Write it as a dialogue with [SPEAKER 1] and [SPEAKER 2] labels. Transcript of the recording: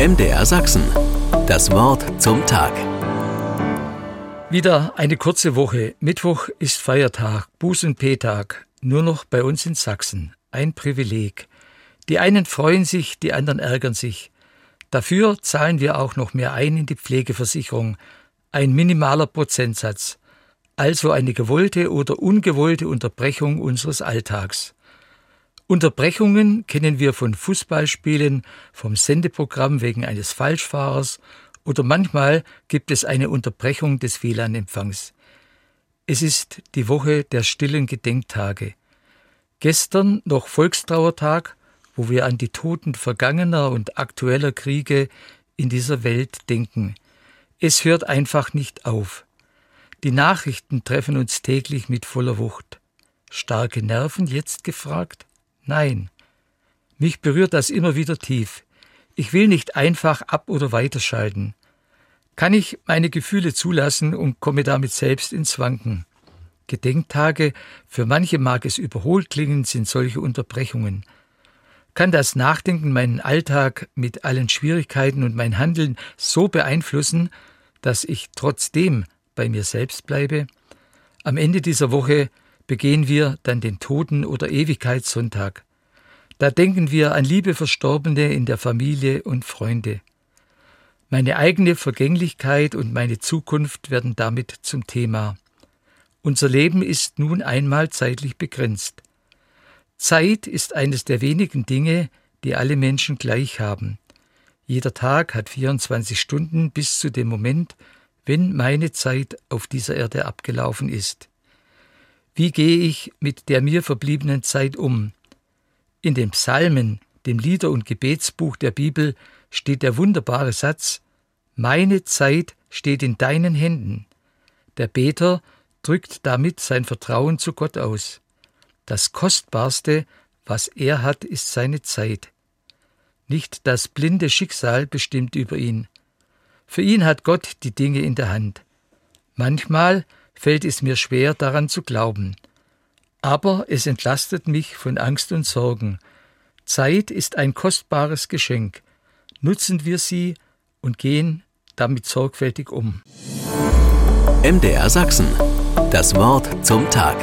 [SPEAKER 1] MDR Sachsen. Das Wort zum Tag.
[SPEAKER 2] Wieder eine kurze Woche. Mittwoch ist Feiertag, Buß- Nur noch bei uns in Sachsen. Ein Privileg. Die einen freuen sich, die anderen ärgern sich. Dafür zahlen wir auch noch mehr ein in die Pflegeversicherung. Ein minimaler Prozentsatz. Also eine gewollte oder ungewollte Unterbrechung unseres Alltags. Unterbrechungen kennen wir von Fußballspielen, vom Sendeprogramm wegen eines Falschfahrers oder manchmal gibt es eine Unterbrechung des WLAN-Empfangs. Es ist die Woche der stillen Gedenktage. Gestern noch Volkstrauertag, wo wir an die Toten vergangener und aktueller Kriege in dieser Welt denken. Es hört einfach nicht auf. Die Nachrichten treffen uns täglich mit voller Wucht. Starke Nerven jetzt gefragt? Nein. Mich berührt das immer wieder tief. Ich will nicht einfach ab oder weiterschalten. Kann ich meine Gefühle zulassen und komme damit selbst ins Wanken. Gedenktage, für manche mag es überholt klingen, sind solche Unterbrechungen. Kann das Nachdenken meinen Alltag mit allen Schwierigkeiten und mein Handeln so beeinflussen, dass ich trotzdem bei mir selbst bleibe? Am Ende dieser Woche begehen wir dann den Toten- oder Ewigkeitssonntag. Da denken wir an liebe Verstorbene in der Familie und Freunde. Meine eigene Vergänglichkeit und meine Zukunft werden damit zum Thema. Unser Leben ist nun einmal zeitlich begrenzt. Zeit ist eines der wenigen Dinge, die alle Menschen gleich haben. Jeder Tag hat 24 Stunden bis zu dem Moment, wenn meine Zeit auf dieser Erde abgelaufen ist. Wie gehe ich mit der mir verbliebenen Zeit um? In den Psalmen, dem Lieder- und Gebetsbuch der Bibel, steht der wunderbare Satz Meine Zeit steht in deinen Händen. Der Beter drückt damit sein Vertrauen zu Gott aus. Das Kostbarste, was er hat, ist seine Zeit. Nicht das blinde Schicksal bestimmt über ihn. Für ihn hat Gott die Dinge in der Hand. Manchmal fällt es mir schwer daran zu glauben. Aber es entlastet mich von Angst und Sorgen. Zeit ist ein kostbares Geschenk. Nutzen wir sie und gehen damit sorgfältig um.
[SPEAKER 1] MDR Sachsen. Das Wort zum Tag.